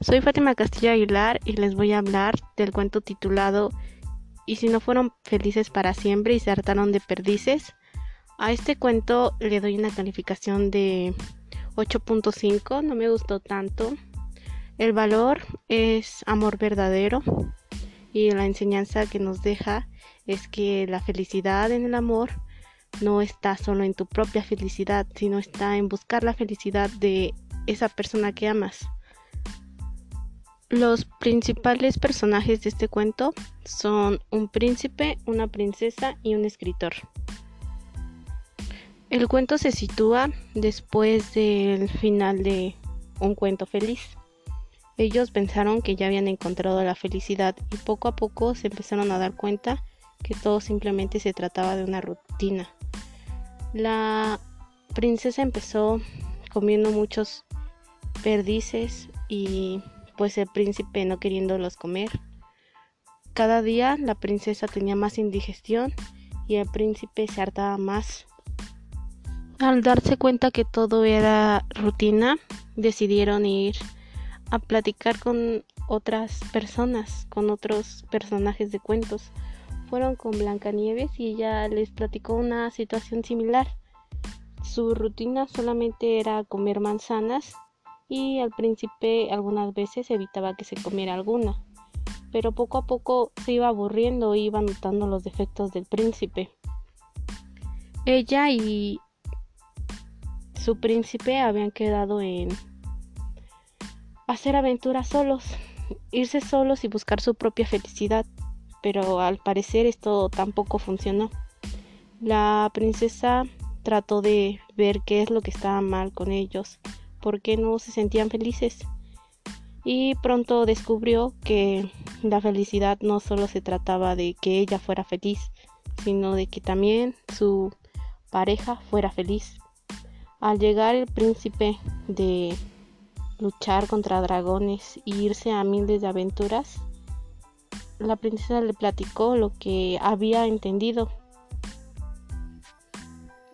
Soy Fátima Castillo Aguilar y les voy a hablar del cuento titulado Y si no fueron felices para siempre y se hartaron de perdices. A este cuento le doy una calificación de 8.5, no me gustó tanto. El valor es amor verdadero y la enseñanza que nos deja es que la felicidad en el amor no está solo en tu propia felicidad, sino está en buscar la felicidad de esa persona que amas. Los principales personajes de este cuento son un príncipe, una princesa y un escritor. El cuento se sitúa después del final de un cuento feliz. Ellos pensaron que ya habían encontrado la felicidad y poco a poco se empezaron a dar cuenta que todo simplemente se trataba de una rutina. La princesa empezó comiendo muchos perdices y pues el príncipe no queriéndolos comer. Cada día la princesa tenía más indigestión y el príncipe se hartaba más. Al darse cuenta que todo era rutina, decidieron ir a platicar con otras personas, con otros personajes de cuentos. Fueron con Blancanieves y ella les platicó una situación similar. Su rutina solamente era comer manzanas y al príncipe algunas veces evitaba que se comiera alguna, pero poco a poco se iba aburriendo e iba notando los defectos del príncipe. Ella y su príncipe habían quedado en hacer aventuras solos, irse solos y buscar su propia felicidad, pero al parecer esto tampoco funcionó. La princesa trató de ver qué es lo que estaba mal con ellos por qué no se sentían felices. Y pronto descubrió que la felicidad no solo se trataba de que ella fuera feliz, sino de que también su pareja fuera feliz. Al llegar el príncipe de luchar contra dragones e irse a miles de aventuras, la princesa le platicó lo que había entendido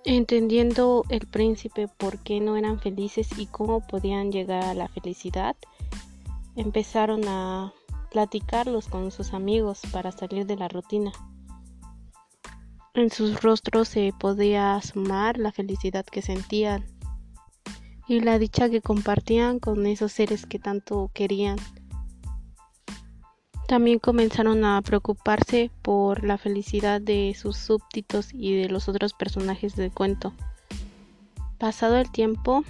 Entendiendo el príncipe por qué no eran felices y cómo podían llegar a la felicidad, empezaron a platicarlos con sus amigos para salir de la rutina. En sus rostros se podía asomar la felicidad que sentían y la dicha que compartían con esos seres que tanto querían. También comenzaron a preocuparse por la felicidad de sus súbditos y de los otros personajes del cuento. Pasado el tiempo,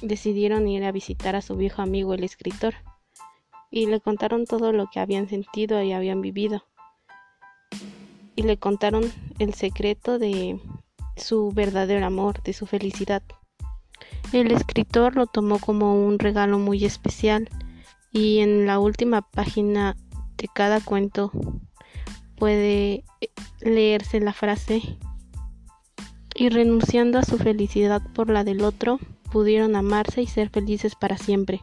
decidieron ir a visitar a su viejo amigo el escritor y le contaron todo lo que habían sentido y habían vivido. Y le contaron el secreto de su verdadero amor, de su felicidad. El escritor lo tomó como un regalo muy especial y en la última página cada cuento puede leerse la frase y renunciando a su felicidad por la del otro, pudieron amarse y ser felices para siempre.